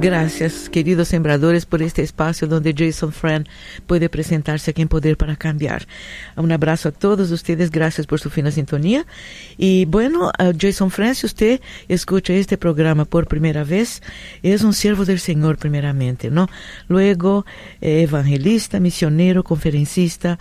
Gracias, queridos sembradores, por este espacio donde Jason Friend puede presentarse aquí en Poder para Cambiar. Un abrazo a todos ustedes, gracias por su fina sintonía. Y bueno, Jason Friend, si usted escucha este programa por primera vez, es un siervo del Señor primeramente, ¿no? Luego, eh, evangelista, misionero, conferencista,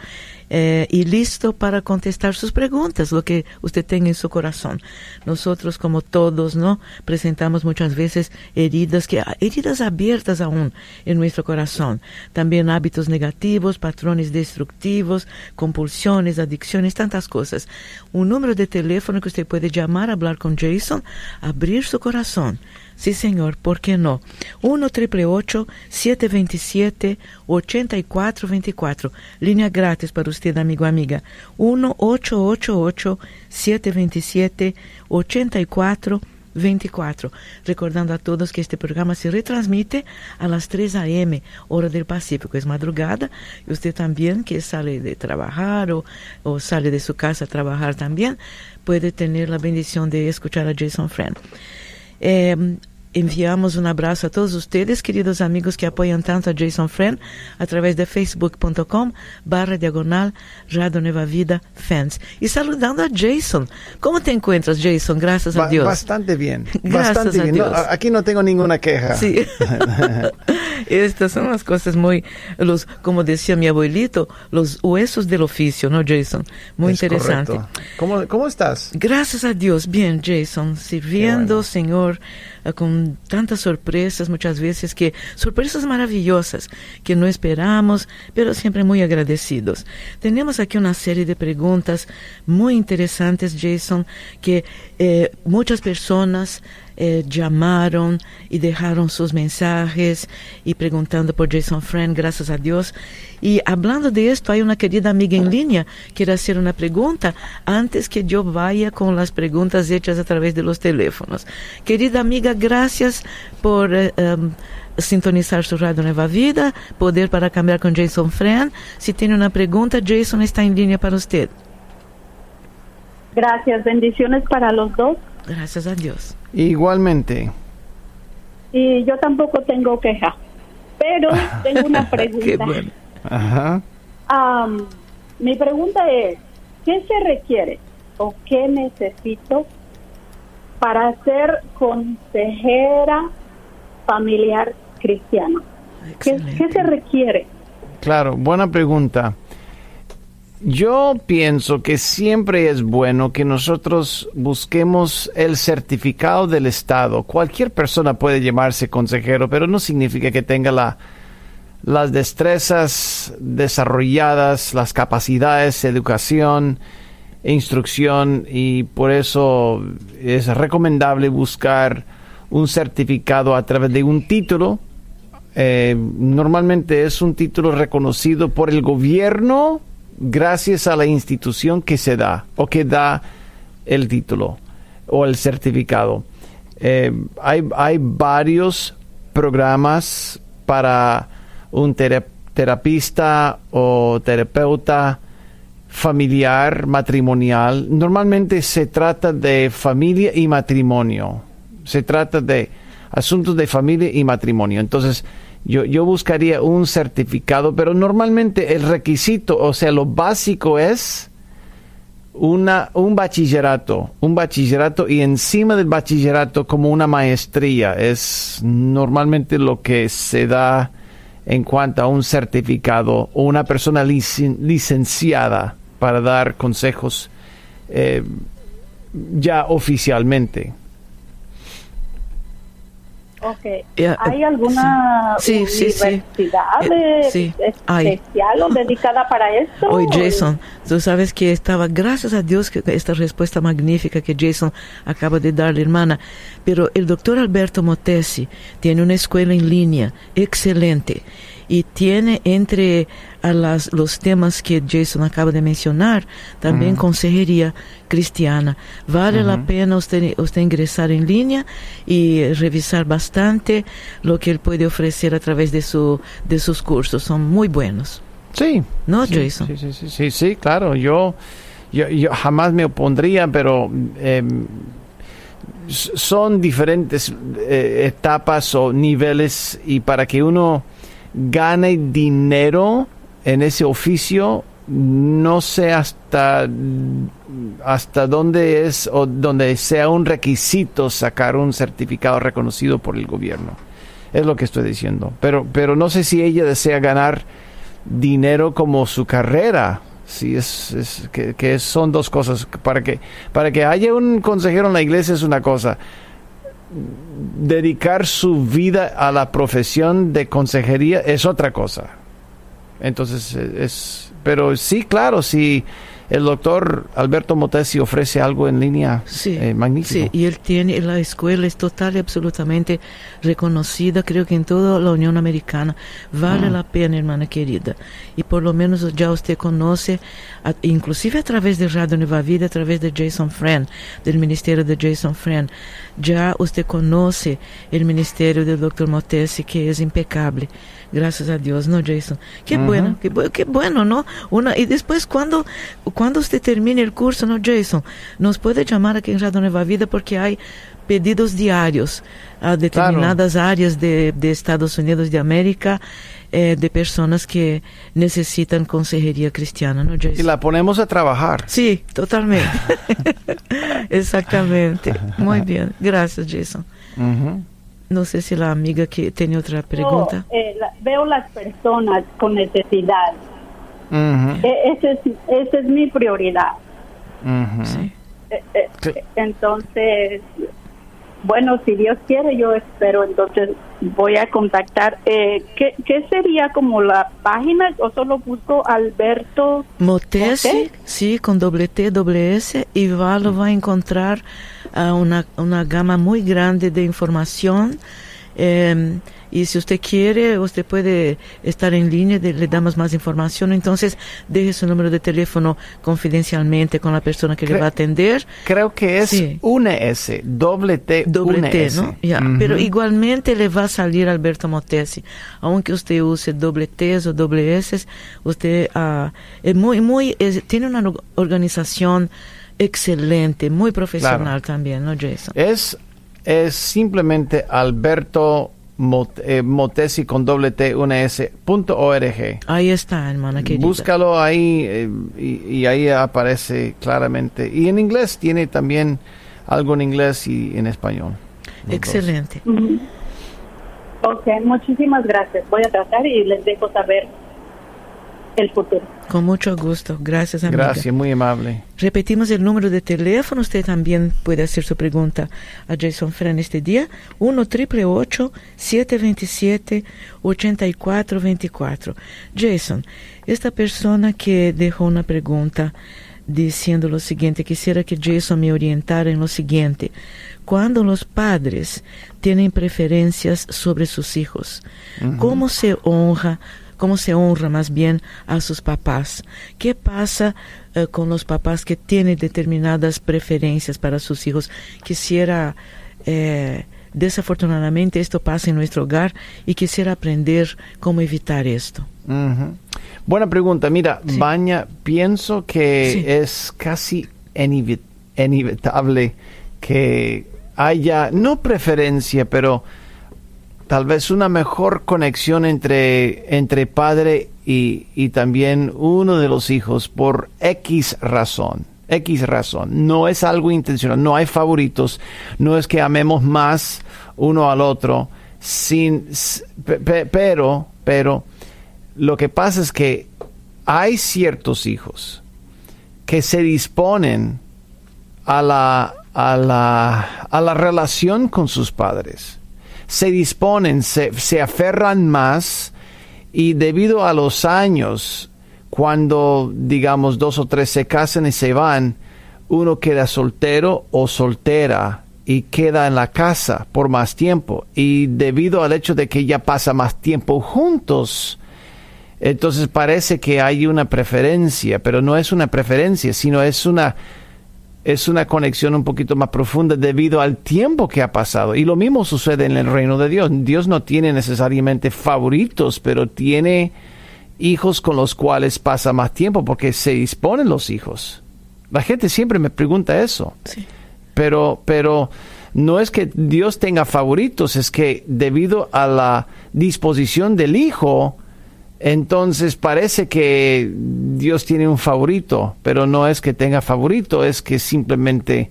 eh, y listo para contestar sus preguntas, lo que usted tenga en su corazón. Nosotros, como todos, ¿no? Presentamos muchas veces heridas, que, heridas abiertas aún en nuestro corazón. También hábitos negativos, patrones destructivos, compulsiones, adicciones, tantas cosas. Un número de teléfono que usted puede llamar, hablar con Jason, abrir su corazón Sí, señor, ¿por qué no? 1 triple 727 8424. Línea gratis para usted, amigo amiga. 1 888 727 8424. Recordando a todos que este programa se retransmite a las 3 a.m., hora del Pacífico. Es madrugada. Y usted también, que sale de trabajar o, sale de su casa a trabajar también, puede tener la bendición de escuchar a Jason Friend. Eh, enviamos un abrazo a todos ustedes, queridos amigos que apoyan tanto a Jason Friend a través de facebook.com barra diagonal Radio Nueva Vida Fans. Y saludando a Jason. ¿Cómo te encuentras, Jason? Gracias a Dios. Bastante bien. bastante bien. aquí no tengo ninguna queja. Sí. Estas son las cosas muy, los, como decía mi abuelito, los huesos del oficio, ¿no, Jason? Muy interesante. ¿Cómo, ¿Cómo estás? Gracias a Dios. Bien, Jason. Sirviendo, Señor eh, tantas sorpresas muchas veces que sorpresas maravillosas que no esperamos, pero siempre muy agradecidos. Tenemos aquí una serie de preguntas muy interesantes, Jason, que eh, personas eh, llamaron y dejaron sus mensajes y preguntando por Jason Friend, gracias a Dios. Y hablando de esto, hay una querida amiga en línea que quiere hacer una pregunta antes que yo vaya con las preguntas hechas a través de los teléfonos. Querida amiga, gracias por eh, em, sintonizar su radio Nueva Vida, Poder para Cambiar con Jason Friend. Si tiene una pregunta, Jason está en línea para usted. Gracias, bendiciones para los dos. Gracias a Dios. Igualmente. Y yo tampoco tengo queja, pero tengo una pregunta. Qué bueno. Ajá. mi pregunta es, ¿qué se requiere o qué necesito para ser consejera familiar cristiana? ¿Qué, ¿Qué, se requiere? Claro, buena pregunta. Yo pienso que siempre es bueno que nosotros busquemos el certificado del Estado. Cualquier persona puede llamarse consejero, pero no significa que tenga la, las destrezas desarrolladas, las capacidades, educación, instrucción y por eso es recomendable buscar un certificado a través de un título. Eh, normalmente es un título reconocido por el gobierno gracias a la institución que se da o que da el título o el certificado. Eh, hay, hay, varios programas para un terapista o terapeuta familiar, matrimonial. Normalmente se trata de familia y matrimonio. Se trata de asuntos de familia y matrimonio. Entonces, yo, yo buscaría un certificado, pero normalmente el requisito, o sea, lo básico es una, un bachillerato, un bachillerato y encima del bachillerato como una maestría. Es normalmente lo que se da en cuanto a un certificado o una persona licenciada para dar consejos eh, ya oficialmente. Ok. ¿Hay alguna universidad especial o dedicada para esto? Oye, Jason, tú sabes que estaba, gracias a Dios, que esta respuesta magnífica que Jason acaba de darle, hermana, pero el doctor Alberto Motesi tiene una escuela en línea excelente y tiene entre a las, los temas que Jason acaba de mencionar también consejería cristiana. Vale la pena usted, usted ingresar en línea y revisar bastante lo que él puede ofrecer a través de, su, de sus cursos. Son muy buenos. Sí. ¿No, Jason? Sí, sí, sí, sí, sí, claro. Yo, yo, yo jamás me opondría, pero... Em, son diferentes eh, etapas o niveles y para que uno gane dinero en ese oficio no sé hasta hasta dónde es o donde sea un requisito sacar un certificado reconocido por el gobierno es lo que estoy diciendo pero pero no sé si ella desea ganar dinero como su carrera Sí, es, que, son dos cosas. Para que, para que haya un consejero en la iglesia es una cosa. Dedicar su vida a la profesión de consejería es otra cosa. Entonces, es, pero sí, claro, sí el doctor Alberto Motesi ofrece algo en línea sí, eh, magnífico. Sí, y él tiene, la escuela es total y absolutamente reconocida, creo que en toda la Unión Americana. Vale mm. la pena, hermana querida. Y por lo menos ya usted conoce, inclusive a través de Radio Nueva Vida, a través de Jason Friend, del ministerio de Jason Friend, ya usted conoce el ministerio del doctor Motesi, que es impecable. Gracias a Dios, ¿no, Jason? Qué bueno, qué, qué, bueno, ¿no? Una, y después, cuando, cuando usted termine el curso, ¿no, Jason? Nos puede llamar aquí en Radio Nueva Vida porque hay pedidos diarios a determinadas áreas de, de, Estados Unidos de América eh, de personas que necesitan consejería cristiana, ¿no, Jason? Y la ponemos a trabajar. Sí, totalmente. Exactamente. Muy bien. Gracias, Jason. No sé si la amiga que tiene otra pregunta. Eh, veo las personas con necesidad. E, esa es, es mi prioridad. Eh, eh, entonces, bueno, si Dios quiere, yo espero, entonces voy a contactar. ¿qué, ¿Qué sería como la página o solo busco Alberto Motesi? Sí, con doble T, doble S, y va, lo va a encontrar una, una gama muy grande de información. Eh, y si usted quiere, usted puede estar en línea, le damos más información. Entonces, deje su número de teléfono confidencialmente con la persona que le va a atender. Creo que es una S, doble T, doble T, ¿no? Pero igualmente le va a salir Alberto Motesi. Aunque usted use doble T o doble S, usted uh, es muy, muy, tiene una organización excelente, muy profesional también, ¿no, Jason? Es, es simplemente Alberto eh, Motesi con doble T, una S, punto org. Ahí está, hermana querida. Búscalo ahí eh, y, ahí aparece claramente. Y en inglés tiene también algo en inglés y en español. Excelente. Ok, muchísimas gracias. Voy a tratar y les dejo saber el futuro. Con mucho gusto. Gracias, amiga. Gracias, muy amable. Repetimos el número de teléfono. Usted también puede hacer su pregunta a Jason Fran este día. 1 triple 727 8424 Jason, esta persona que dejó una pregunta diciendo lo siguiente, quisiera que Jason me orientara en lo siguiente. Cuando los padres tienen preferencias sobre sus hijos, ¿cómo se honra cómo se honra más bien a sus papás. ¿Qué pasa eh, con los papás que tienen determinadas preferencias para sus hijos? Quisiera, eh, desafortunadamente, esto pasa en nuestro hogar y quisiera aprender cómo evitar esto. Buena pregunta. Mira, Baña, pienso que es casi inevitable que haya, no preferencia, pero tal vez una mejor conexión entre, entre padre y, y, también uno de los hijos por X razón. X razón. No es algo intencional, no hay favoritos, no es que amemos más uno al otro, sin, pero, pero, lo que pasa es que hay ciertos hijos que se disponen a la, a la, a la relación con sus padres se disponen, se, se aferran más y debido a los años, cuando digamos dos o tres se casan y se van, uno queda soltero o soltera y queda en la casa por más tiempo. Y debido al hecho de que ella pasa más tiempo juntos, entonces parece que hay una preferencia, pero no es una preferencia, sino es una es una conexión un poquito más profunda debido al tiempo que ha pasado. Y lo mismo sucede en el reino de Dios. Dios no tiene necesariamente favoritos, pero tiene hijos con los cuales pasa más tiempo porque se disponen los hijos. La gente siempre me pregunta eso. Sí pero, pero no es que Dios tenga favoritos, es que debido a la disposición del Hijo, entonces parece que Dios tiene un favorito, pero no es que tenga favorito, es que simplemente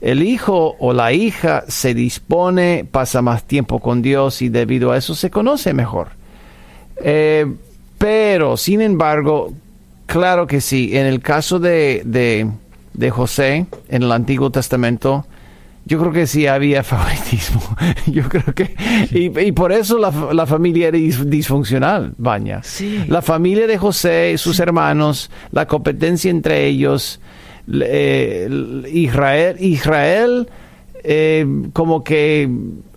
el hijo o la hija se dispone, pasa más tiempo con Dios y debido a eso se conoce mejor. Eh, pero, sin embargo, claro que sí, en el caso de, de de José en el Antiguo Testamento, yo creo que sí había favoritismo. Yo creo que. Y, por eso la, familia era disfuncional, Baña. La familia de José, sus hermanos, la competencia entre ellos, eh, Israel, Israel eh, como que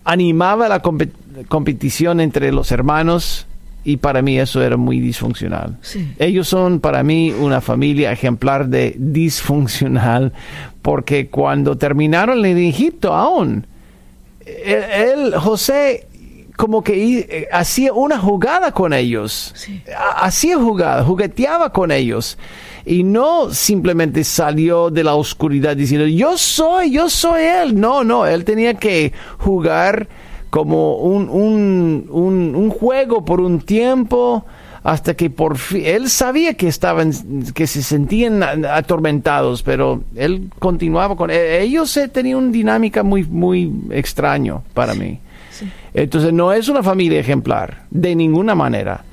animaba la competición entre los hermanos y para mí eso era muy disfuncional. Ellos son para mí una familia ejemplar de disfuncional porque cuando terminaron en Egipto aún, él, José como que eh, hacía una jugada con ellos, hacía jugada, jugueteaba con ellos y no simplemente salió de la oscuridad diciendo yo soy, yo soy él. No, no, él tenía que jugar como un, un, un, juego por un tiempo hasta que por fin él sabía que estaban que se sentían atormentados pero él continuaba con e, ellos tenían una dinámica muy muy extraño para mí. entonces no es una familia ejemplar de ninguna manera.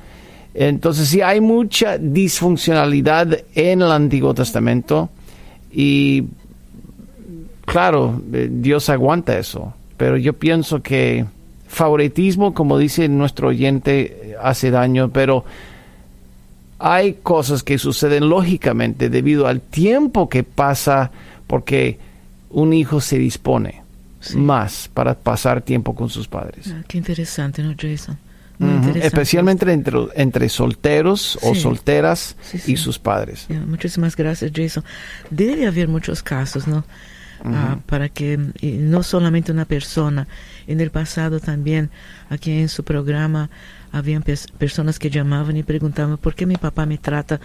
Entonces sí hay mucha disfuncionalidad en el Antiguo Testamento y claro eh, Dios aguanta eso pero yo pienso que favoritismo, como dice nuestro oyente, hace daño, pero hay cosas que suceden lógicamente debido al tiempo que pasa porque un hijo se dispone más para pasar tiempo con sus padres. Ah, qué interesante, ¿no, Jason? Especialmente entre, entre solteros o solteras y sus padres. muchísimas gracias, Jason. Debe haber muchos casos, ¿no? Ah, para que no solamente una persona, en el pasado también aquí en su programa habían personas que llamaban y preguntaban por qué mi papá me trata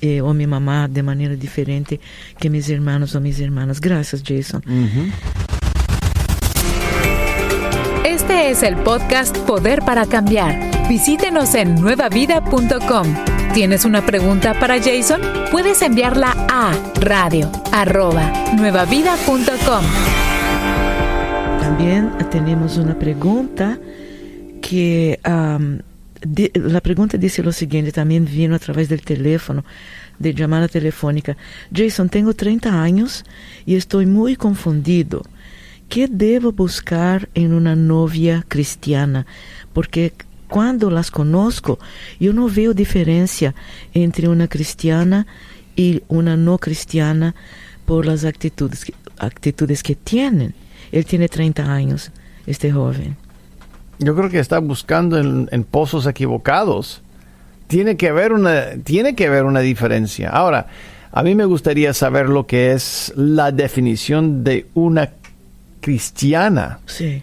eh, o mi mamá de manera diferente que mis hermanos o mis hermanas. Gracias, Jason. Este es el podcast Poder para Cambiar. Visítenos en nuevavida.com ¿Tienes una pregunta para Jason? Puedes enviarla a radio. También tenemos una pregunta que la pregunta dice lo siguiente, también vino a través del teléfono, de llamada telefónica. Jason, tengo 30 años y estoy muy confundido. ¿Qué debo buscar en una novia cristiana? Porque cuando las conozco, yo no veo diferencia entre una cristiana y una no cristiana por las actitudes, actitudes que tienen. Él tiene 30 años, este joven. Yo creo que está buscando en, en, pozos equivocados. Tiene que haber una, tiene que haber una diferencia. Ahora, a mí me gustaría saber lo que es la definición de una cristiana. Sí.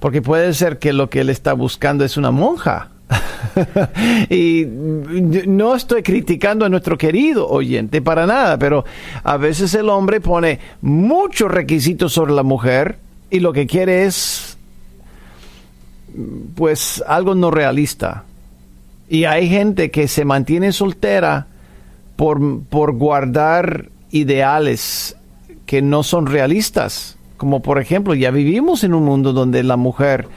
Porque puede ser que lo que él está buscando es una monja. y no estoy criticando a nuestro querido oyente para nada, pero a veces el hombre pone muchos requisitos sobre la mujer y lo que quiere es pues algo no realista. Y hay gente que se mantiene soltera por, por guardar ideales que no son realistas. Como por ejemplo, ya vivimos en un mundo donde la mujer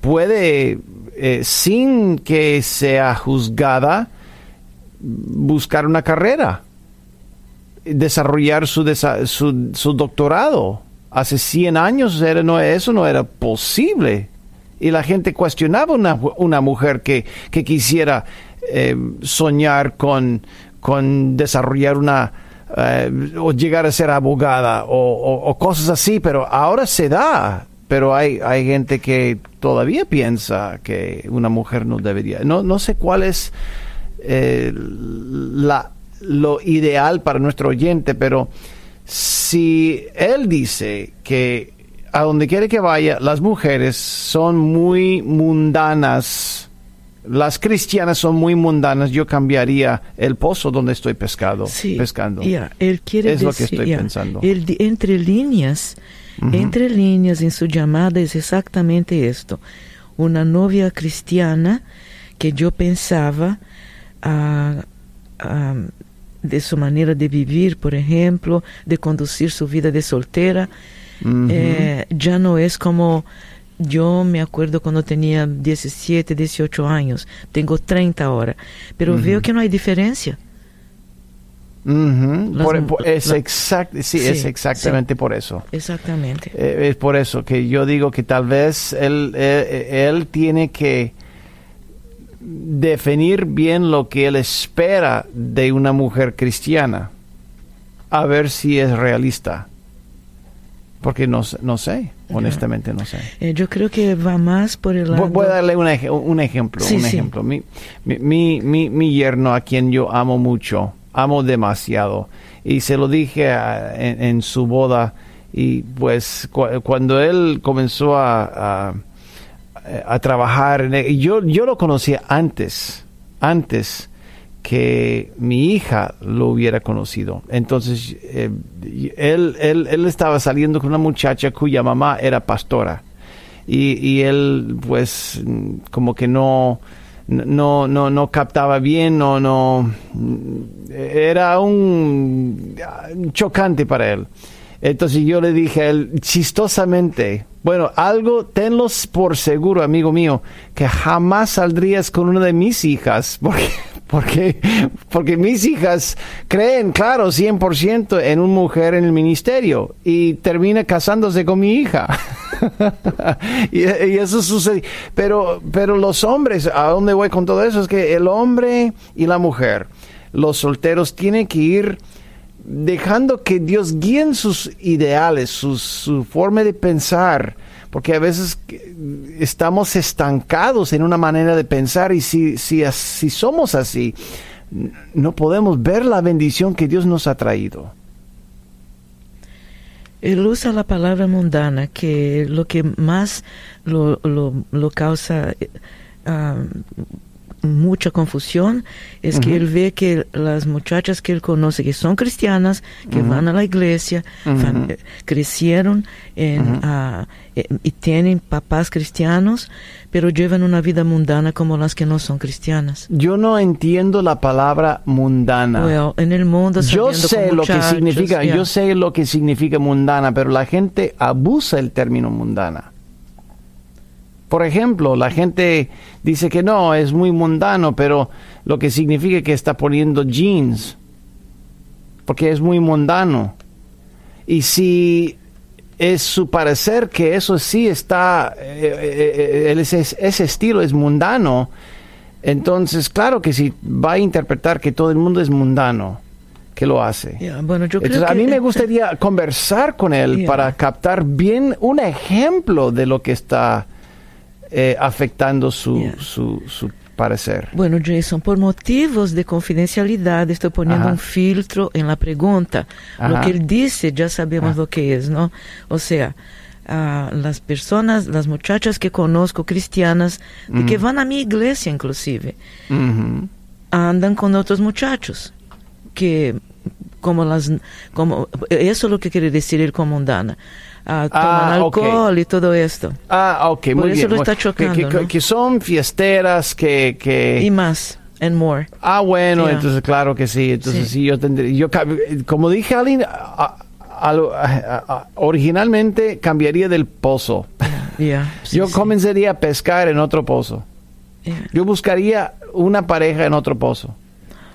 puede, eh, sin que sea juzgada, buscar una carrera, desarrollar su, doctorado. Hace 100 años era, no, eso no era posible. Y la gente cuestionaba una, mujer que, quisiera eh, soñar con desarrollar una eh, o llegar a ser abogada o, cosas así, pero ahora se da. Pero hay, hay gente que todavía piensa que una mujer no debería. No, no sé cuál es eh, la, lo ideal para nuestro oyente, pero si él dice que a donde quiere que vaya, las mujeres son muy mundanas, las cristianas son muy mundanas, yo cambiaría el pozo donde estoy pescado, pescando. él quiere es lo que estoy pensando. entre líneas, entre líneas en su llamada es exactamente esto. Una novia cristiana que yo pensaba ah, ah, de su manera de vivir, por ejemplo, de conducir su vida de soltera, eh, ya no es como yo me acuerdo cuando tenía 17, 18 años, tengo 30 ahora, pero veo que no hay diferencia. es, sí, es exactamente por eso. Exactamente. Eh, es por eso que yo digo que tal vez él, eh, él tiene que definir bien lo que él espera de una mujer cristiana, a ver si es realista. Porque no, no sé, honestamente no sé. Eh, yo creo que va más por el lado... Voy a darle un, ejemplo. un ejemplo. Mi, mi, mi, mi, yerno, a quien yo amo mucho, amo demasiado, y se lo dije en, su boda, y pues cuando él comenzó a, a, trabajar, y yo, yo lo conocía antes, antes que mi hija lo hubiera conocido. Entonces, eh, él, él, él, estaba saliendo con una muchacha cuya mamá era pastora. Y, y él, pues, como que no, no, no, no captaba bien, no, no, era un chocante para él. Entonces yo le dije a él, chistosamente, bueno, algo, tenlos por seguro, amigo mío, que jamás saldrías con una de mis hijas, porque, porque, porque mis hijas creen, claro, 100% en una mujer en el ministerio y termina casándose con mi hija. y, eso sucede. Pero, pero los hombres, ¿a dónde voy con todo eso? Es que el hombre y la mujer, los solteros, tienen que ir dejando que Dios guíe sus ideales, su forma de pensar, porque a veces estamos estancados en una manera de pensar y si, si, si somos así, no podemos ver la bendición que Dios nos ha traído. Él usa la palabra mundana, que lo que más lo, lo, causa uh, mucha confusión es que él ve que las muchachas que él conoce, que son cristianas, que van a la iglesia, crecieron en, ah, eh, y tienen papás cristianos, pero llevan una vida mundana como las que no son cristianas. Yo no entiendo la palabra mundana. en el mundo yo sé lo que significa, yo sé lo que significa mundana, pero la gente abusa el término mundana. Por ejemplo, la gente dice que no, es muy mundano, pero lo que significa que está poniendo jeans, porque es muy mundano. Y si es su parecer que eso sí está, eh, eh, eh, ese, estilo es mundano, entonces claro que si va a interpretar que todo el mundo es mundano, que lo hace. bueno, yo creo a mí me gustaría conversar con él para captar bien un ejemplo de lo que está eh, afectando su, su, su, parecer. Bueno, Jason, por motivos de confidencialidad estoy poniendo un filtro en la pregunta. Lo que él dice ya sabemos lo que es, ¿no? O sea, las personas, las muchachas que conozco cristianas, que van a mi iglesia inclusive, andan con otros muchachos que como las como eso es lo que quiere decir el toman ah, alcohol y todo esto. Ah, ok, Por muy eso bien. lo está chocando, que, son fiesteras que, que... Y más. And more. Ah, bueno, entonces claro que sí. Entonces sí, yo tendría, yo como dije Aline, originalmente cambiaría del pozo. yo comenzaría a pescar en otro pozo. Yo buscaría una pareja en otro pozo.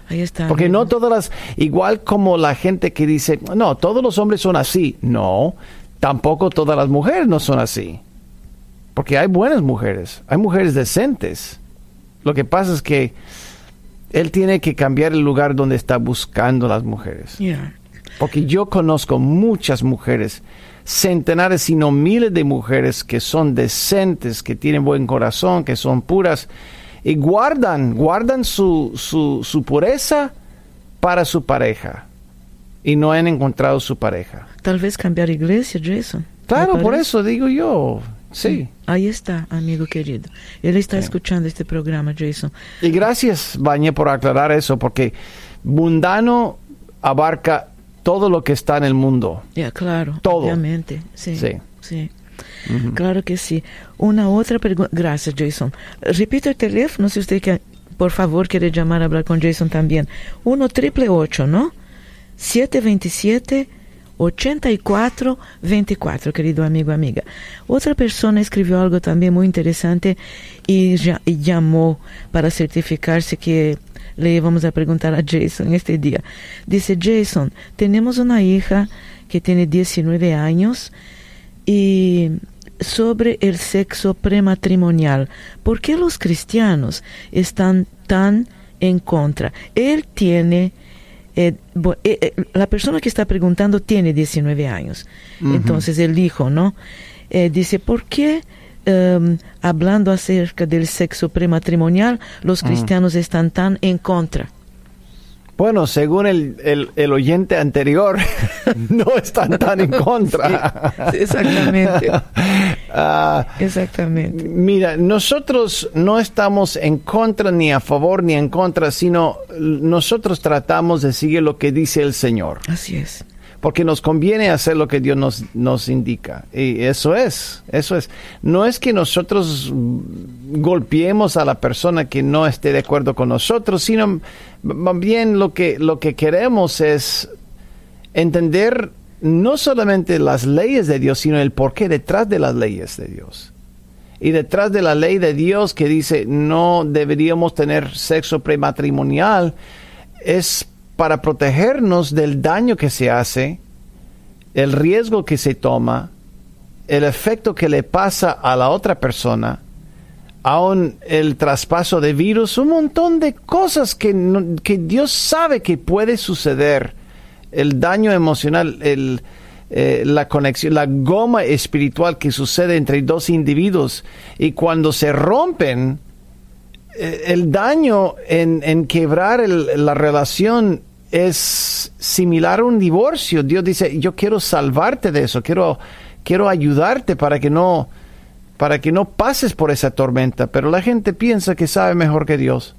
Ahí está. Porque no todas las, igual como la gente que dice, no, todos los hombres son así. No, tampoco todas las mujeres no son así. Porque hay buenas mujeres, hay mujeres decentes. Lo que pasa es que él tiene que cambiar el lugar donde está buscando las mujeres. Porque yo conozco muchas mujeres, centenares, sino miles de mujeres que son decentes, que tienen buen corazón, que son puras, y guardan, guardan su, su, su pureza para su pareja. Y no han encontrado su pareja. Tal vez cambiar iglesia, Jason. Claro, por eso digo yo. Sí. Ahí está, amigo querido. Él está escuchando este programa, Jason. Y gracias, Bañe, por aclarar eso, porque mundano abarca todo lo que está en el mundo. Ya, claro. Todo. Obviamente. Sí. Sí. Claro que sí. Una otra pregunta. Gracias, Jason. Repito el teléfono si usted que, por favor quiere llamar a hablar con Jason también. 1 triple 8, ¿no? 727 8424, querido amigo, amiga. Otra persona escribió algo también muy interesante y, llamó para certificarse que le íbamos a preguntar a Jason este día. Dice Jason, tenemos una hija que tiene 19 años y sobre el sexo prematrimonial, ¿por qué los cristianos están tan en contra? Él tiene eh, eh, eh, la persona que está preguntando tiene 19 años. Entonces el hijo, ¿no? dice, ¿por qué em, hablando acerca del sexo prematrimonial los cristianos están tan en contra? Bueno, según el, el, oyente anterior, no están tan en contra. exactamente. Ah, exactamente. Mira, nosotros no estamos en contra ni a favor ni en contra, sino nosotros tratamos de seguir lo que dice el Señor. Así es porque nos conviene hacer lo que Dios nos, nos indica. Y eso es, eso es. No es que nosotros golpeemos a la persona que no esté de acuerdo con nosotros, sino más bien lo que, lo que queremos es entender no solamente las leyes de Dios, sino el porqué detrás de las leyes de Dios. Y detrás de la ley de Dios que dice no deberíamos tener sexo prematrimonial, es para protegernos del daño que se hace, el riesgo que se toma, el efecto que le pasa a la otra persona, aún el traspaso de virus, un montón de cosas que, que Dios sabe que puede suceder, el daño emocional, el, eh, la conexión, la goma espiritual que sucede entre dos individuos y cuando se rompen, eh, el daño en, quebrar la relación es similar a un divorcio. Dios dice, yo quiero salvarte de eso, quiero, quiero ayudarte para que no para que no pases por esa tormenta, pero la gente piensa que sabe mejor que Dios.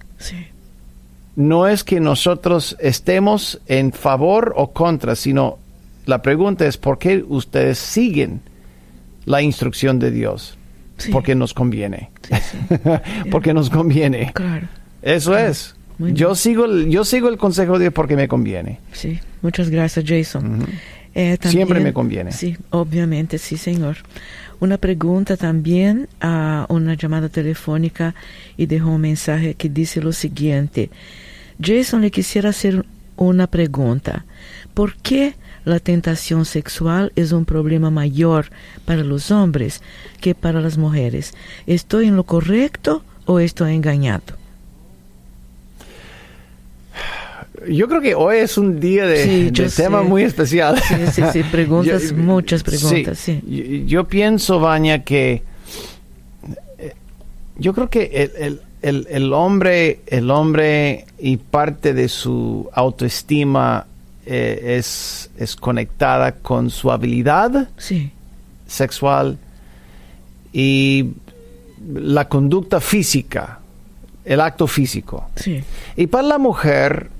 No es que nosotros estemos en favor o contra, sino la pregunta es por qué ustedes siguen la instrucción de Dios porque nos conviene. porque nos conviene. Claro. Eso es. yo sigo, el, yo sigo el consejo de Dios porque me conviene. Sí, muchas gracias, Jason. Eh, Siempre me conviene. Sí, obviamente, sí, señor. Una pregunta también a una llamada telefónica y dejó un mensaje que dice lo siguiente. Jason le quisiera hacer una pregunta. ¿Por qué la tentación sexual es un problema mayor para los hombres que para las mujeres. ¿Estoy en lo correcto o estoy engañado? Yo creo que hoy es un día de, tema muy especial. Sí, sí, sí, preguntas, muchas preguntas, sí. Yo, pienso, Baña, que eh, yo creo que el, el, el, hombre, el hombre y parte de su autoestima eh, es, es, conectada con su habilidad sexual y la conducta física, el acto físico. Y para la mujer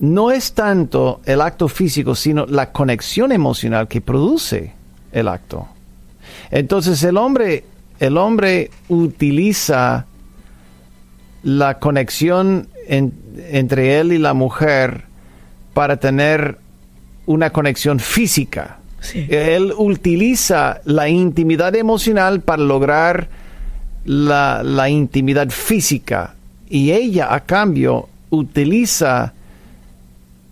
no es tanto el acto físico, sino la conexión emocional que produce el acto. Entonces el hombre, el hombre utiliza la conexión entre él y la mujer para tener una conexión física. Él utiliza la intimidad emocional para lograr la, intimidad física y ella a cambio utiliza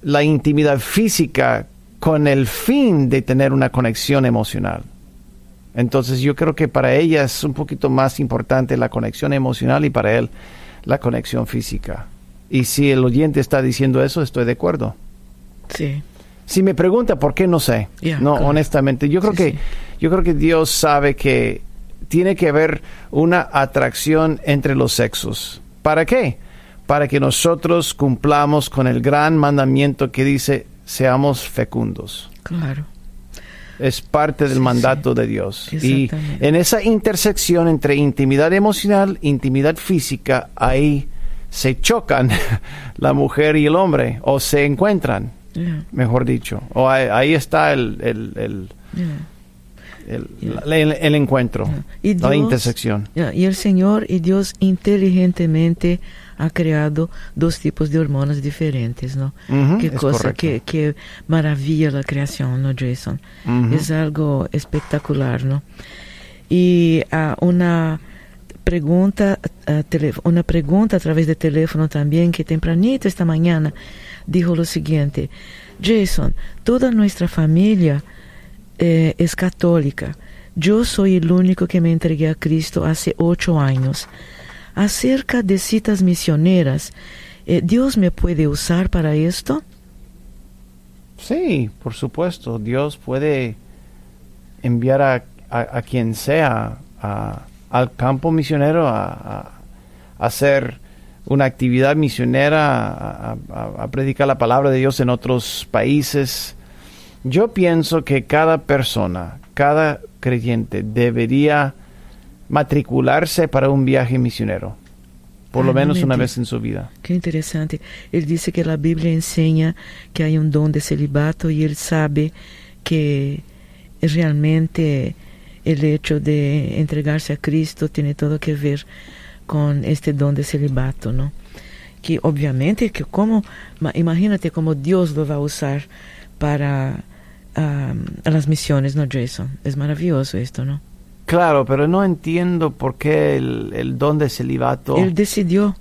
la intimidad física con el fin de tener una conexión emocional. Entonces yo creo que para ella es un poquito más importante la conexión emocional y para él la conexión física. Y si el oyente está diciendo eso, estoy de acuerdo. Sí. Si me pregunta por qué, no sé. no, honestamente. Yo creo que yo creo que Dios sabe que tiene que haber una atracción entre los sexos. ¿Para qué? Para que nosotros cumplamos con el gran mandamiento que dice seamos fecundos. Claro. Es parte del mandato de Dios. Y en esa intersección entre intimidad emocional, intimidad física, ahí se chocan la mujer y el hombre, o se encuentran, mejor dicho. O ahí, está el, el, el, encuentro, la intersección. Y el Señor y Dios inteligentemente ha creado dos tipos de hormonas diferentes, ¿no? qué cosa, qué, qué, maravilla la creación, ¿no, Jason? Es algo espectacular, ¿no? Y uh, una pregunta, uh, una pregunta a través de teléfono también que tempranito esta mañana dijo lo siguiente, Jason, toda nuestra familia eh, es católica. Yo soy el único que me entregué a Cristo hace ocho años acerca de citas misioneras. Eh, ¿Dios me puede usar para esto? Sí, por supuesto. Dios puede enviar a, a, quien sea al campo misionero a, hacer una actividad misionera, a, predicar la palabra de Dios en otros países. Yo pienso que cada persona, cada creyente debería matricularse para un viaje misionero, por lo menos una vez en su vida. Qué interesante. Él dice que la Biblia enseña que hay un don de celibato y él sabe que realmente el hecho de entregarse a Cristo tiene todo que ver con este don de celibato, ¿no? Que obviamente que como imagínate cómo Dios lo va a usar para las misiones, ¿no, Jason? Es maravilloso esto, ¿no? Claro, pero no entiendo por qué el, don de celibato. Él decidió.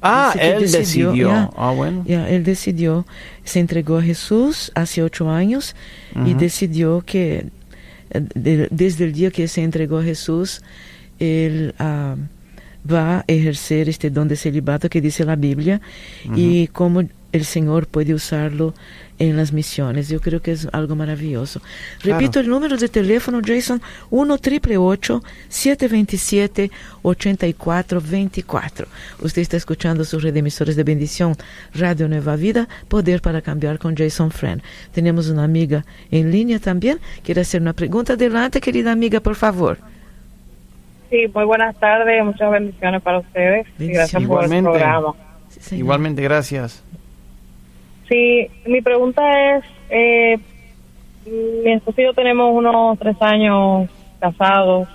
Ah, él decidió. ah, bueno. Ya, él decidió, se entregó a Jesús hace ocho años y decidió que desde el día que se entregó a Jesús, él ah, va a ejercer este don de celibato que dice la Biblia y cómo el Señor puede usarlo en las misiones. Yo creo que es algo maravilloso. Repito el número de teléfono, Jason, 1 727 8424 Usted está escuchando sus redemisores de bendición, Radio Nueva Vida, Poder para Cambiar con Jason Friend. Tenemos una amiga en línea también. Quiere hacer una pregunta. Adelante, querida amiga, por favor. Sí, muy buenas tardes, muchas bendiciones para ustedes. gracias por el programa. Igualmente, gracias. Sí, mi pregunta es, eh, mi esposo y yo tenemos unos tres años casados.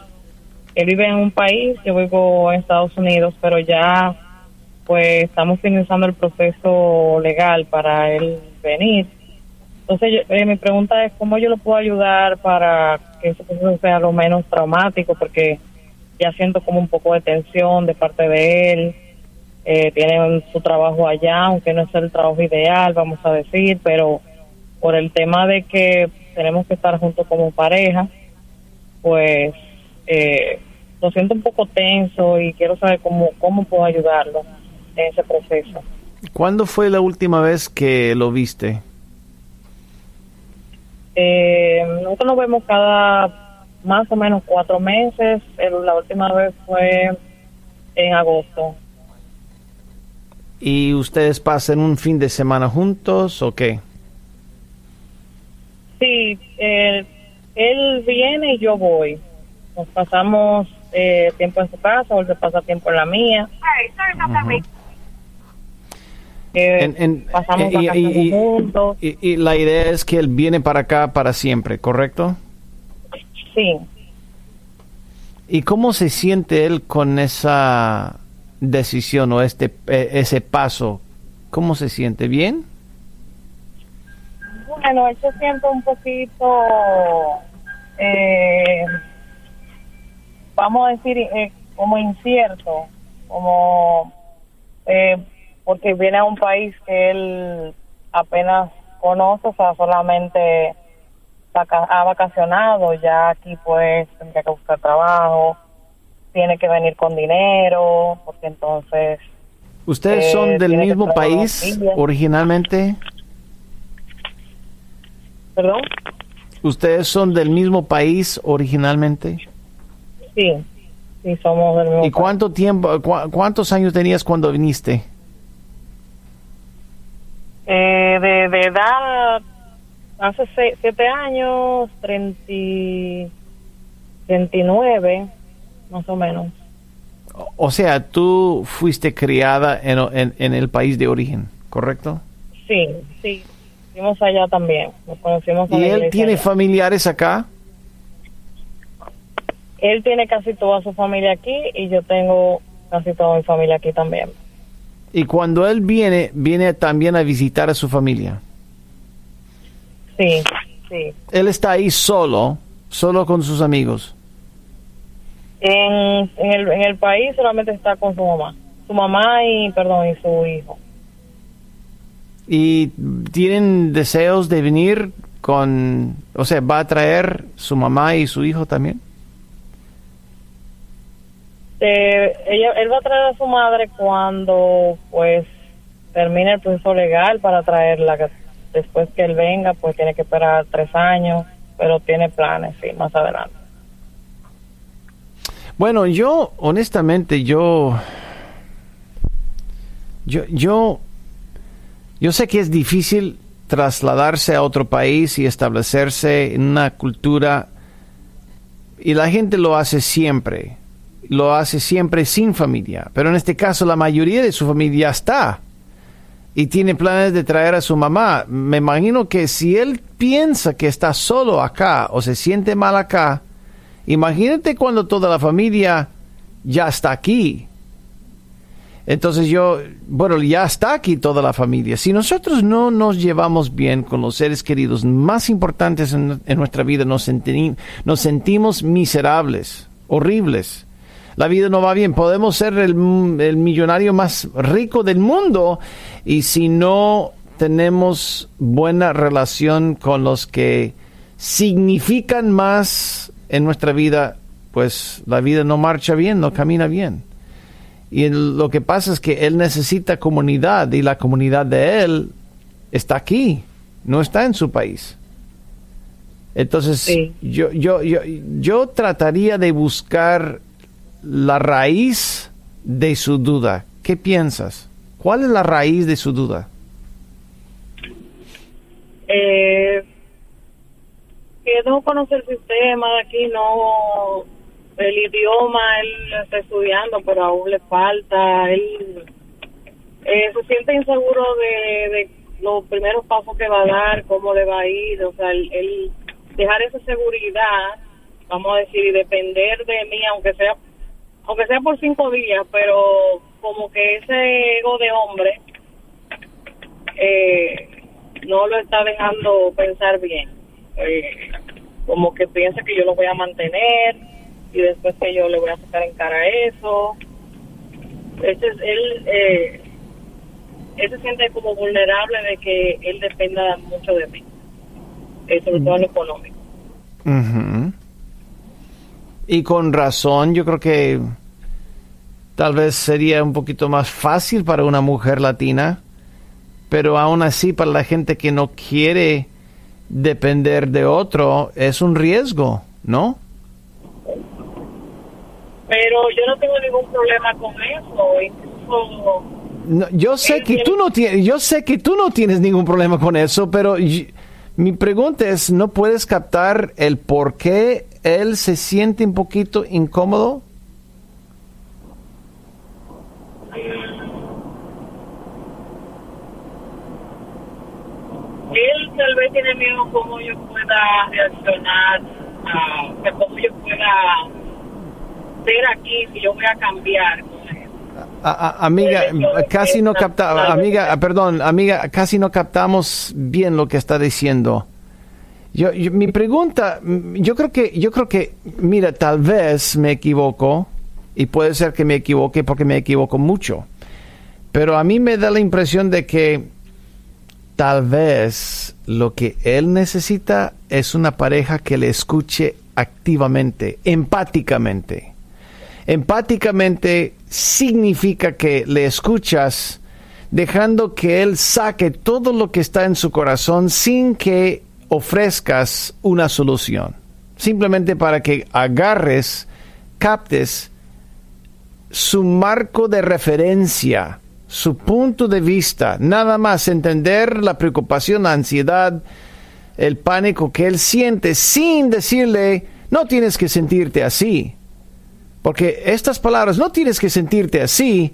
Él vive en un país, yo vivo en Estados Unidos, pero ya pues estamos finalizando el proceso legal para él venir. Entonces, eh, mi pregunta es cómo yo lo puedo ayudar para que ese proceso sea lo menos traumático, porque ya siento como un poco de tensión de parte de él eh, tienen su trabajo allá, aunque no es el trabajo ideal, vamos a decir, pero por el tema de que tenemos que estar juntos como pareja, pues eh, lo siento un poco tenso y quiero saber cómo, cómo puedo ayudarlo en ese proceso. ¿Cuándo fue la última vez que lo viste? Eh, nosotros nos vemos cada más o menos cuatro meses. la última vez fue en agosto. ¿Y ustedes pasan un fin de semana juntos o qué? Sí, él, viene y yo voy. Nos pasamos eh, tiempo en su casa o él se pasa tiempo en la mía. pasamos y, juntos. Y, la idea es que él viene para acá para siempre, ¿correcto? Sí. ¿Y cómo se siente él con esa decisión o este e, ese paso, ¿cómo se siente? ¿Bien? Bueno, él se siente un poquito, eh, vamos a decir, eh, como incierto, como eh, porque viene a un país que él apenas conoce, o sea, solamente ha vacacionado, ya aquí pues tendría que buscar trabajo, tiene que venir con dinero, porque entonces... ¿Ustedes son eh, del mismo país originalmente? ¿Perdón? ¿Ustedes son del mismo país originalmente? Sí, sí, somos del mismo ¿Y cuánto tiempo, cuántos años tenías cuando viniste? Eh, de, de edad, hace siete años, treinta 39, más o menos. O sea, tú fuiste criada en, en, el país de origen, ¿correcto? Sí, sí. Fuimos allá también. Nos conocimos ¿Y él tiene familiares acá? Él tiene casi toda su familia aquí y yo tengo casi toda mi familia aquí también. ¿Y cuando él viene, viene también a visitar a su familia? Sí, sí. Él está ahí solo, solo con sus amigos. En, el, en el país solamente está con su mamá. Su mamá y, perdón, y su hijo. ¿Y tienen deseos de venir con, o sea, va a traer su mamá y su hijo también? Eh, ella, él va a traer a su madre cuando, pues, termine el proceso legal para traerla. Después que él venga, pues tiene que esperar tres años, pero tiene planes, sí, más adelante. Bueno, yo, honestamente, yo, yo, yo, sé que es difícil trasladarse a otro país y establecerse en una cultura y la gente lo hace siempre, lo hace siempre sin familia, pero en este caso la mayoría de su familia está y tiene planes de traer a su mamá. Me imagino que si él piensa que está solo acá o se siente mal acá, Imagínate cuando toda la familia ya está aquí. Entonces yo, bueno, ya está aquí toda la familia. Si nosotros no nos llevamos bien con los seres queridos más importantes en, nuestra vida, nos, sentimos miserables, horribles. La vida no va bien. Podemos ser el millonario más rico del mundo y si no tenemos buena relación con los que significan más en nuestra vida, pues la vida no marcha bien, no camina bien. Y lo que pasa es que Él necesita comunidad y la comunidad de Él está aquí, no está en su país. Entonces, yo, yo, yo, yo trataría de buscar la raíz de su duda. ¿Qué piensas? ¿Cuál es la raíz de su duda? Eh, no conoce el sistema de aquí, no el idioma, él está estudiando, pero aún le falta, él eh, se siente inseguro de, los primeros pasos que va a dar, cómo le va a ir, o sea, él, dejar esa seguridad, vamos a decir, depender de mí, aunque sea aunque sea por cinco días, pero como que ese ego de hombre eh, no lo está dejando pensar bien. Eh, como que piensa que yo lo voy a mantener y después que yo le voy a sacar en cara eso. Ese es, él, eh, él se siente como vulnerable de que él dependa mucho de mí, eh, sobre todo en lo económico. Y con razón, yo creo que tal vez sería un poquito más fácil para una mujer latina, pero aún así para la gente que no quiere depender de otro es un riesgo, ¿no? Pero yo no tengo ningún problema con eso. no, yo sé que tú no tienes, yo sé que tú no tienes ningún problema con eso, pero mi pregunta es, ¿no puedes captar el por qué él se siente un poquito incómodo? él tal vez tiene miedo cómo yo pueda reaccionar, a, cómo yo pueda ser aquí, si yo voy a cambiar. amiga, casi no capta, amiga, perdón, amiga, casi no captamos bien lo que está diciendo. Yo, mi pregunta, yo creo que, yo creo que, mira, tal vez me equivoco y puede ser que me equivoque porque me equivoco mucho, pero a mí me da la impresión de que tal vez lo que él necesita es una pareja que le escuche activamente, empáticamente. Empáticamente significa que le escuchas dejando que él saque todo lo que está en su corazón sin que ofrezcas una solución, simplemente para que agarres, captes su marco de referencia, su punto de vista, nada más entender la preocupación, la ansiedad, el pánico que él siente sin decirle, no tienes que sentirte así. Porque estas palabras, no tienes que sentirte así,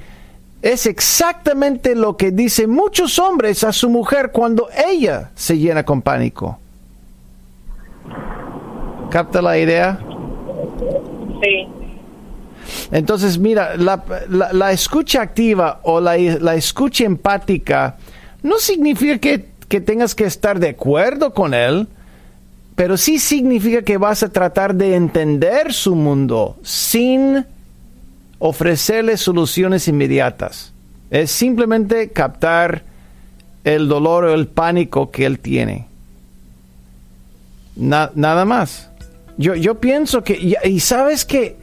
es exactamente lo que dicen muchos hombres a su mujer cuando ella se llena con pánico. ¿Capta la idea? Sí. Entonces, mira, la, escucha activa o la, escucha empática no significa que, que tengas que estar de acuerdo con él, pero sí significa que vas a tratar de entender su mundo sin ofrecerle soluciones inmediatas. Es simplemente captar el dolor o el pánico que él tiene. nada más. Yo, yo pienso que, y, sabes que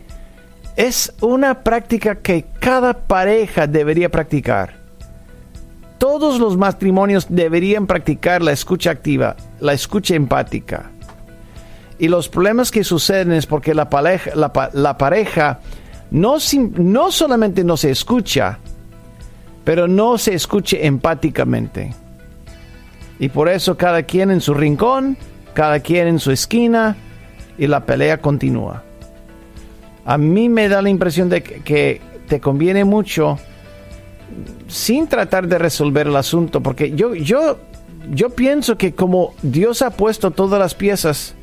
es una práctica que cada pareja debería practicar. Todos los matrimonios deberían practicar la escucha activa, la escucha empática. Y los problemas que suceden es porque la pareja, la, pareja no, no solamente no se escucha, pero no se escuche empáticamente. Y por eso cada quien en su rincón, cada quien en su esquina, y la pelea continúa. A mí me da la impresión de que, te conviene mucho sin tratar de resolver el asunto, porque yo, yo, yo pienso que como Dios ha puesto todas las piezas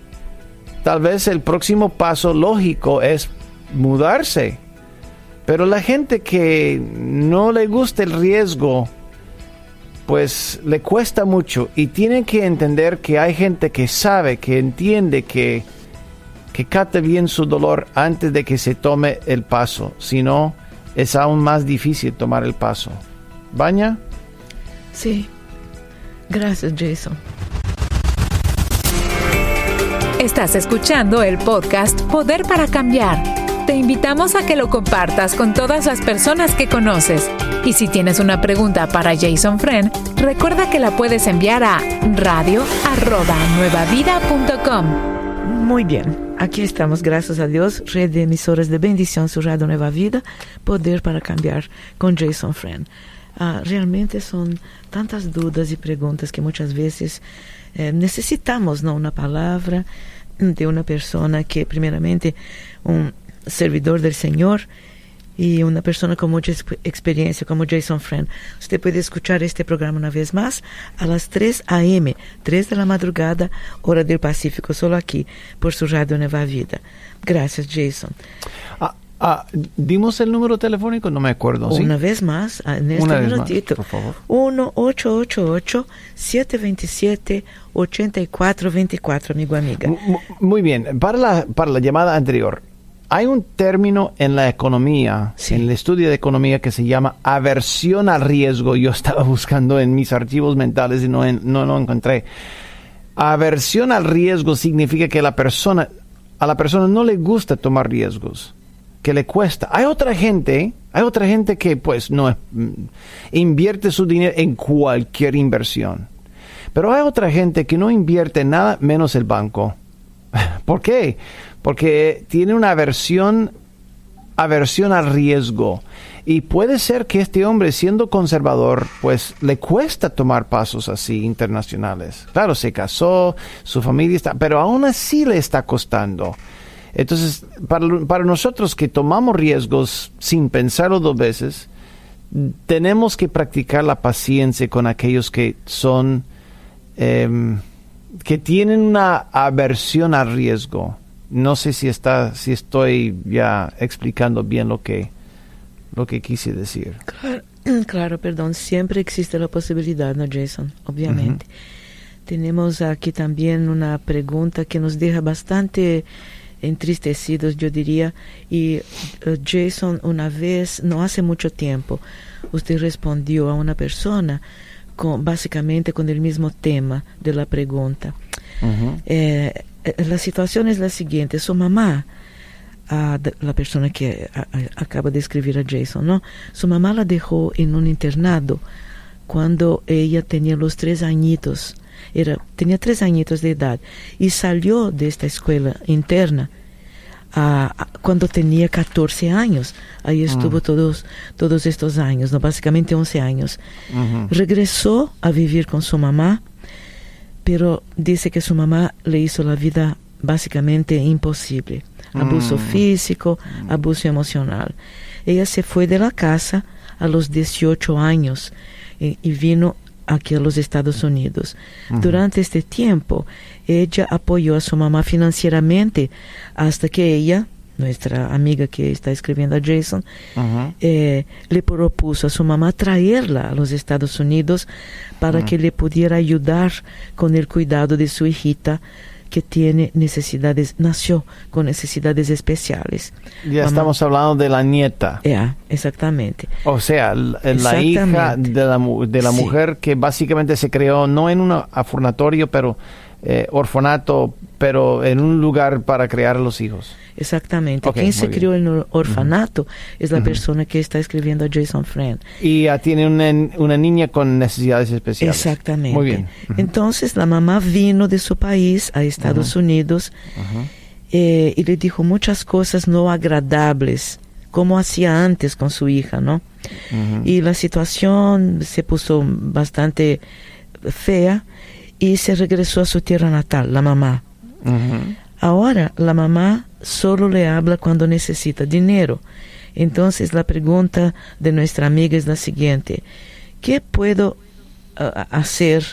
tal vez el próximo paso lógico es mudarse. Pero la gente que no le gusta el riesgo, pues le cuesta mucho y tienen que entender que hay gente que sabe, que entiende, que, que cate bien su dolor antes de que se tome el paso. Si no, es aún más difícil tomar el paso. ¿Baña? Sí. Gracias, Jason. Estás escuchando el podcast Poder para Cambiar. Te invitamos a que lo compartas con todas las personas que conoces. Y si tienes una pregunta para Jason Friend, recuerda que la puedes enviar a radio@nuevavida.com. Muy bien, aquí estamos, gracias a Dios, red de emisoras de bendición su Radio Nueva Vida, Poder para Cambiar con Jason Friend. Ah, realmente son tantas dudas y preguntas que muchas veces eh, necesitamos ¿no? una palabra de una persona que primeramente un servidor del Señor y una persona con mucha experiencia como Jason Friend. Usted puede escuchar este programa una vez más a las 3 a.m., 3 de la madrugada, hora del Pacífico, solo aquí, por su radio Nueva Vida. Gracias, Jason. Ah, Ah, dimos el número telefónico, no me acuerdo. Una vez más, ah, en este Una minutito. por favor. 1-888-727-8424, amigo amiga. muy bien. Para la, para la llamada anterior, hay un término en la economía, en el estudio de economía, que se llama aversión al riesgo. Yo estaba buscando en mis archivos mentales y no, no lo encontré. Aversión al riesgo significa que la persona, a la persona no le gusta tomar riesgos que le cuesta. Hay otra gente, hay otra gente que pues no mm, invierte su dinero en cualquier inversión. Pero hay otra gente que no invierte nada menos el banco. ¿Por qué? Porque tiene una aversión, aversión al riesgo. Y puede ser que este hombre, siendo conservador, pues le cuesta tomar pasos así internacionales. Claro, se casó, su familia está, pero aún así le está costando. Entonces, para, nosotros que tomamos riesgos sin pensarlo dos veces, tenemos que practicar la paciencia con aquellos que son, em, que tienen una aversión al riesgo. No sé si está, si estoy ya explicando bien lo que, lo que quise decir. Claro, perdón, siempre existe la posibilidad, ¿no, Jason? Obviamente. Tenemos aquí también una pregunta que nos deja bastante entristecidos, yo diría. Y uh, Jason, una vez, no hace mucho tiempo, usted respondió a una persona con, básicamente con el mismo tema de la pregunta. Eh, eh, la situación es la siguiente, su mamá, la persona que acaba de escribir a Jason, ¿no? Su mamá la dejó en un internado cuando ella tenía los tres añitos era, tenía tres añitos de edad y salió de esta escuela interna cuando tenía 14 años. Ahí estuvo mm. todos, todos estos años, ¿no? básicamente 11 años. Regresó a vivir con su mamá, pero dice que su mamá le hizo la vida básicamente imposible. Abuso mm. físico, abuso emocional. Ella se fue de la casa a los 18 años y, vino aquí a los Estados Unidos. Durante este tiempo, ella apoyó a su mamá financieramente hasta que ella, nuestra amiga que está escribiendo a Jason, eh, le propuso a su mamá traerla a los Estados Unidos para que le pudiera ayudar con el cuidado de su hijita que tiene necesidades, nació con necesidades especiales. Ya estamos hablando de la nieta. Ya, exactamente. O sea, la hija de la, de la mujer que básicamente se creó no en un afornatorio, pero eh, orfanato, pero en un lugar para crear a los hijos. Exactamente. Quien se crió en el orfanato es la persona que está escribiendo a Jason Friend. Y tiene una, niña con necesidades especiales. Exactamente. Muy bien. Entonces la mamá vino de su país a Estados Unidos eh, y le dijo muchas cosas no agradables, como hacía antes con su hija, ¿no? Y la situación se puso bastante fea y se regresó a su tierra natal, la mamá. Ahora la mamá solo le habla cuando necesita dinero. Entonces la pregunta de nuestra amiga es la siguiente. ¿Qué puedo uh, hacer?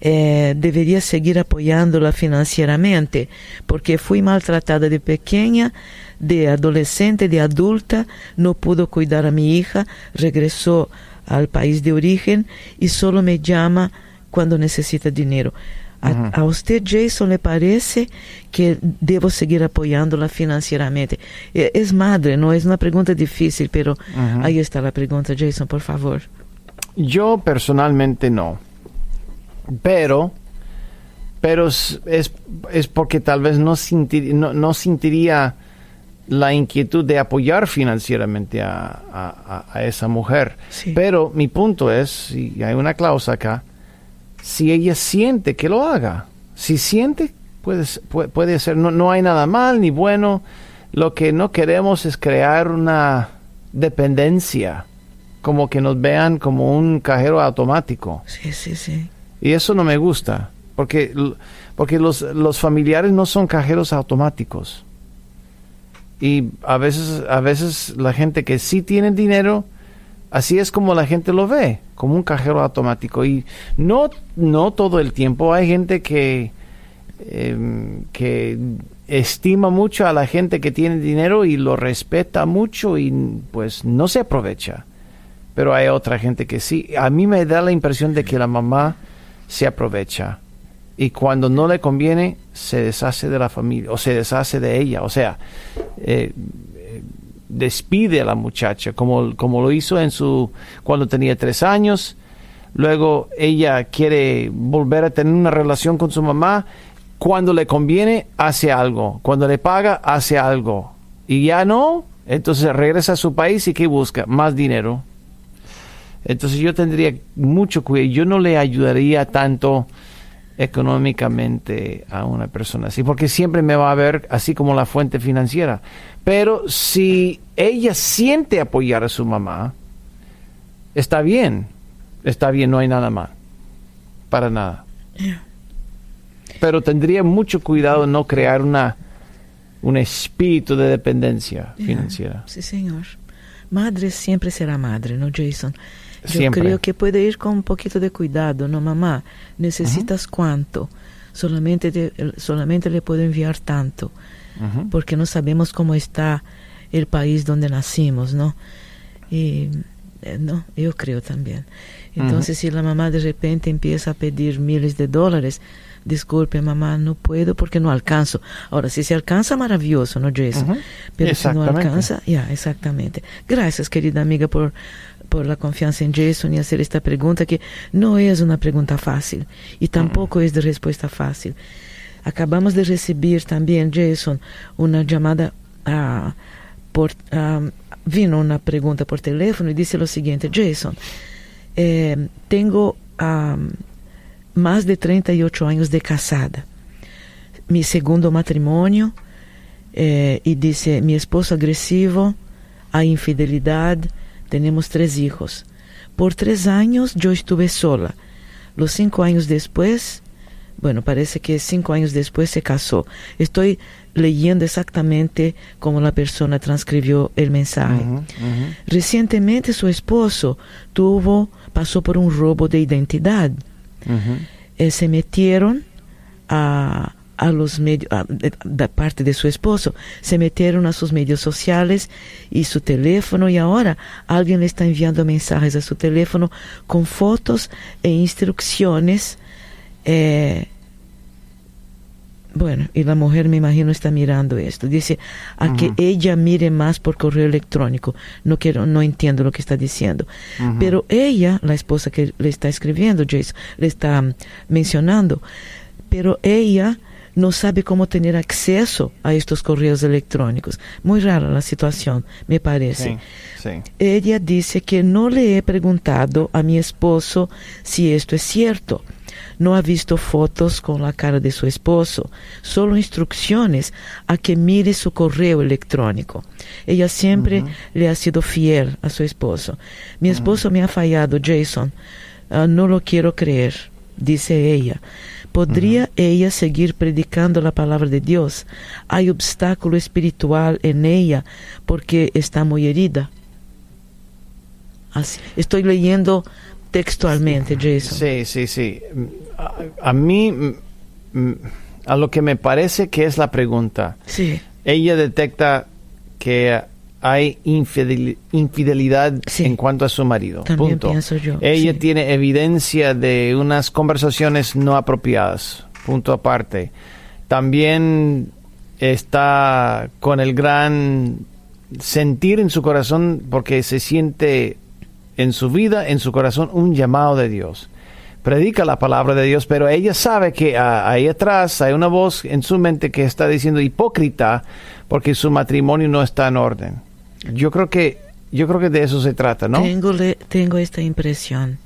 Eh, debería seguir apoyándola financieramente porque fui maltratada de pequeña, de adolescente, de adulta, no pudo cuidar a mi hija, regresó al país de origen y solo me llama cuando necesita dinero. A, usted, Jason, le parece que debo seguir apoyándola financieramente? E, es madre, no es una pregunta difícil, pero ahí está la pregunta, Jason, por favor. Yo personalmente no. Pero, pero es, es porque tal vez no, no, no, sentiría la inquietud de apoyar financieramente a, a, esa mujer. Pero mi punto es, y hay una cláusula acá, si ella siente que lo haga. Si siente, puede, puede, ser, no, no hay nada mal ni bueno. Lo que no queremos es crear una dependencia, como que nos vean como un cajero automático. Sí, sí, sí. Y eso no me gusta, porque, porque los, los familiares no son cajeros automáticos. Y a veces, a veces la gente que sí tiene dinero, así es como la gente lo ve como un cajero automático. Y no, no todo el tiempo. Hay gente que, em, que estima mucho a la gente que tiene dinero y lo respeta mucho y pues no se aprovecha. Pero hay otra gente que sí. A mí me da la impresión de que la mamá se aprovecha. Y cuando no le conviene, se deshace de la familia o se deshace de ella. O sea, eh, despide a la muchacha, como, como lo hizo en su, cuando tenía tres años. Luego ella quiere volver a tener una relación con su mamá. Cuando le conviene, hace algo. Cuando le paga, hace algo. Y ya no, entonces regresa a su país y ¿qué busca? Más dinero. Entonces yo tendría mucho cuidado. Yo no le ayudaría tanto económicamente a una persona así, porque siempre me va a ver así como la fuente financiera. Pero si ella siente apoyar a su mamá, está bien, está bien, no hay nada mal, para nada. Pero tendría mucho cuidado no crear una un espíritu de dependencia financiera. Sí, señor. Madre siempre será madre, ¿no, Jason? Yo creo que puede ir con un poquito de cuidado, ¿no, mamá? ¿Necesitas cuánto? Solamente, solamente le puedo enviar tanto, porque no sabemos cómo está el país donde nacimos, ¿no? Y, eh, no, yo creo también. Entonces, si la mamá de repente empieza a pedir miles de dólares, disculpe mamá, no puedo porque no alcanzo. Ahora, si se alcanza, maravilloso, ¿no, Jason? Pero si no alcanza, ya, exactamente. Gracias, querida amiga, por, por la confianza en Jason y hacer esta pregunta que no es una pregunta fácil y tampoco es de respuesta fácil. Acabamos de recibir también, Jason, una llamada uh, por... vino una pregunta por teléfono y dice lo siguiente, Jason, eh, tengo más de 38 años de casada. Mi segundo matrimonio, eh, y dice, mi esposo agresivo, hay infidelidad, tenemos tres hijos. Por tres años yo estuve sola. Los cinco años después, bueno, parece que cinco años después se casó. Estoy leyendo exactamente como la persona transcribió el mensaje. Recientemente su esposo tuvo, pasó por un robo de identidad. Eh, se metieron a, a los medios, de, parte de su esposo, se metieron a sus medios sociales y su teléfono y ahora alguien le está enviando mensajes a su teléfono con fotos e instrucciones eh, bueno, y la mujer me imagino está mirando esto. Dice a que ella mire más por correo electrónico. No quiero, no entiendo lo que está diciendo. Pero ella, la esposa que le está escribiendo, Jason, le está mencionando, pero ella no sabe cómo tener acceso a estos correos electrónicos. Muy rara la situación, me parece. Ella dice que no le he preguntado a mi esposo si esto es cierto no ha visto fotos con la cara de su esposo, solo instrucciones a que mire su correo electrónico. Ella siempre le ha sido fiel a su esposo. Mi esposo me ha fallado, Jason. Ah, no lo quiero creer, dice ella. ¿Podría ella seguir predicando la palabra de Dios? Hay obstáculo espiritual en ella porque está muy herida. Así. Estoy leyendo textualmente, Jason. Sí, sí, sí. A, mí, a lo que me parece que es la pregunta, sí. ella detecta que hay infidelidad en cuanto a su marido. También pienso yo. Ella tiene evidencia de unas conversaciones no apropiadas. Punto aparte. También está con el gran sentir en su corazón porque se siente en su vida, en su corazón, un llamado de Dios. Predica la palabra de Dios, pero ella sabe que ah, ahí atrás hay una voz en su mente que está diciendo hipócrita porque su matrimonio no está en orden. Yo creo que, yo creo que de eso se trata, ¿no? Tengo, tengo esta impresión.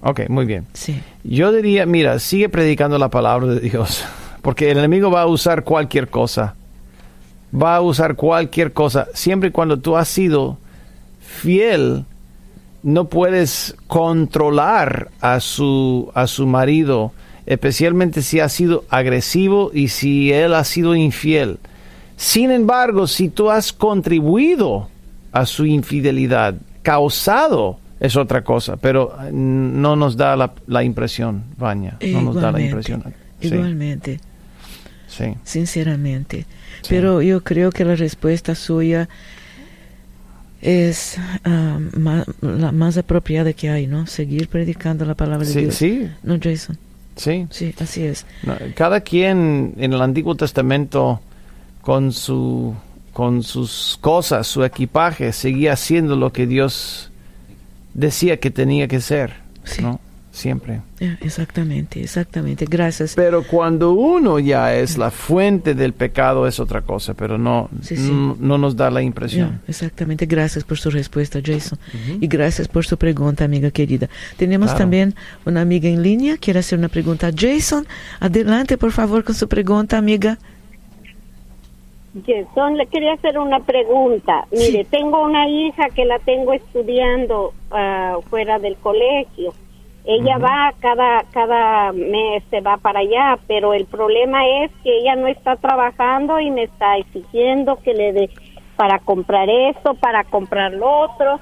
Ok, muy bien. Sí. Yo diría, mira, sigue predicando la palabra de Dios, porque el enemigo va a usar cualquier cosa. Va a usar cualquier cosa, siempre y cuando tú has sido fiel no puedes controlar a su, a su marido, especialmente si ha sido agresivo y si él ha sido infiel. Sin embargo, si tú has contribuido a su infidelidad, causado, es otra cosa, pero no nos da la, impresión, Vanya, no nos da la impresión. Igualmente. Sí. Sinceramente. Pero yo creo que la respuesta suya es ah, la más apropiada que hay, ¿no? Seguir predicando la palabra de Dios. Sí. ¿No, Jason? Sí. Sí, así es. cada quien en el Antiguo Testamento con su con sus cosas, su equipaje, seguía haciendo lo que Dios decía que tenía que ser, ¿no? siempre. Exactamente, exactamente. Gracias. Pero cuando uno ya es la fuente del pecado es otra cosa, pero no, no, nos da la impresión. exactamente. Gracias por su respuesta, Jason. Y gracias por su pregunta, amiga querida. Tenemos también una amiga en línea, quiere hacer una pregunta. Jason, adelante, por favor, con su pregunta, amiga. Jason, le quería hacer una pregunta. Mire, tengo una hija que la tengo estudiando ah, fuera del colegio. Ella va cada cada mes se va para allá, pero el problema es que ella no está trabajando y me está exigiendo que le dé para comprar esto, para comprar lo otro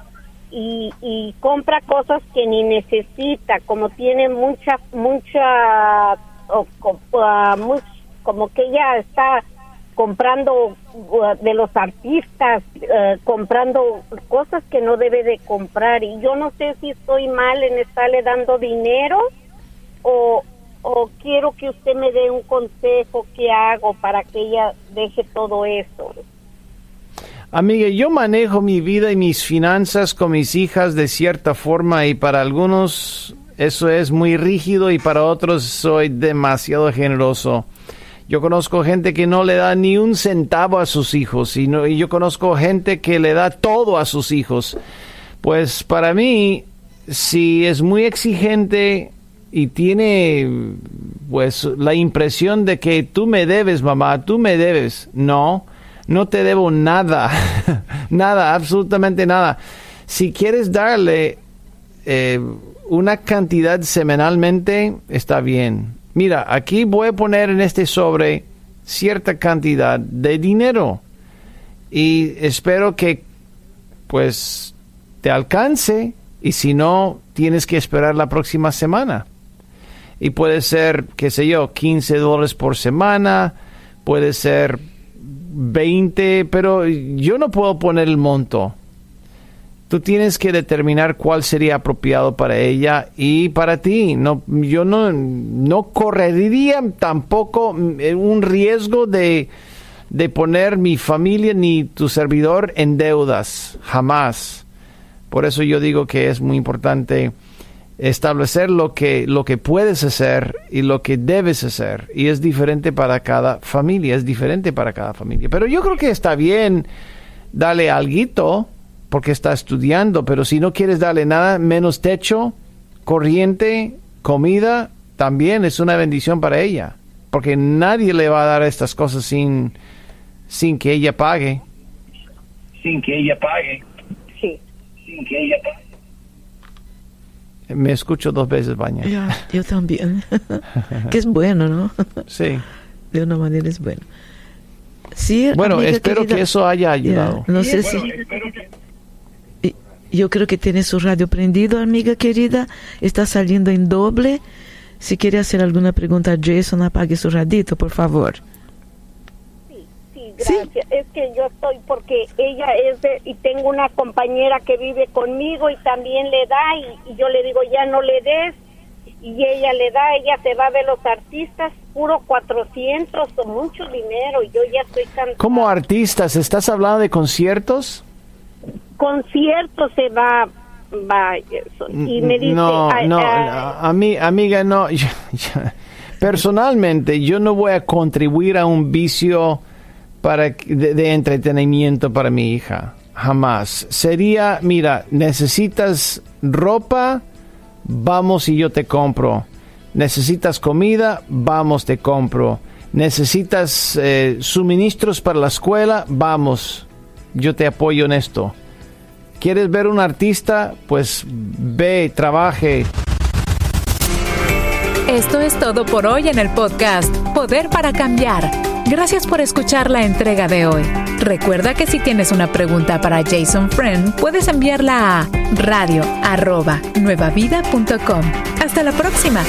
y, y compra cosas que ni necesita, como tiene mucha mucha ah, como que ella está comprando uh, de los artistas, uh, comprando cosas que no debe de comprar. Y yo no sé si estoy mal en estarle dando dinero o, o quiero que usted me dé un consejo que hago para que ella deje todo eso. Amiga, yo manejo mi vida y mis finanzas con mis hijas de cierta forma y para algunos eso es muy rígido y para otros soy demasiado generoso. Yo conozco gente que no le da ni un centavo a sus hijos y, y yo conozco gente que le da todo a sus hijos. Pues para mí, si es muy exigente y tiene pues la impresión de que tú me debes, mamá, tú me debes. No, no te debo nada, nada, absolutamente nada. Si quieres darle eh, una cantidad semanalmente, está bien. Mira, aquí voy a poner en este sobre cierta cantidad de dinero y espero que pues te alcance y si no, tienes que esperar la próxima semana. Y puede ser, qué sé yo, 15 dólares por semana, puede ser 20, pero yo no puedo poner el monto. Tú tienes que determinar cuál sería apropiado para ella y para ti. No, yo no, no correría tampoco un riesgo de, de poner mi familia ni tu servidor en deudas. Jamás. Por eso yo digo que es muy importante establecer lo que, lo que puedes hacer y lo que debes hacer. Y es diferente para cada familia, es diferente para cada familia. Pero yo creo que está bien darle algo porque está estudiando, pero si no quieres darle nada, menos techo, corriente, comida, también es una bendición para ella. Porque nadie le va a dar estas cosas sin, sin que ella pague. Sin que ella pague. Sí. Sin que ella pague. Me escucho dos veces bañar. yo también. que es bueno, ¿no? sí. De una manera es bueno. Sí, bueno, espero que eso haya ayudado. no sé si... Yo creo que tiene su radio prendido, amiga querida. Está saliendo en doble. Si quiere hacer alguna pregunta a Jason, apague su radito, por favor. Gracias. Es que yo estoy porque ella es de, y tengo una compañera que vive conmigo y también le da y, yo le digo ya no le des y ella le da, ella se va a ver los artistas, puro 400 o mucho dinero y yo ya estoy cansada. ¿Cómo artistas? ¿Estás hablando de conciertos? Conciertos se va va y me dice no no a, mí amiga no personalmente yo no voy a contribuir a un vicio para, de, entretenimiento para mi hija. Jamás. Sería, mira, necesitas ropa, vamos y yo te compro. Necesitas comida, vamos, te compro. Necesitas eh, suministros para la escuela, vamos, yo te apoyo en esto. ¿Quieres ver un artista? Pues ve, trabaje. Esto es todo por hoy en el podcast Poder para Cambiar Gracias por escuchar la entrega de hoy. Recuerda que si tienes una pregunta para Jason Friend, puedes enviarla a radio.nuevavida.com. Hasta la próxima.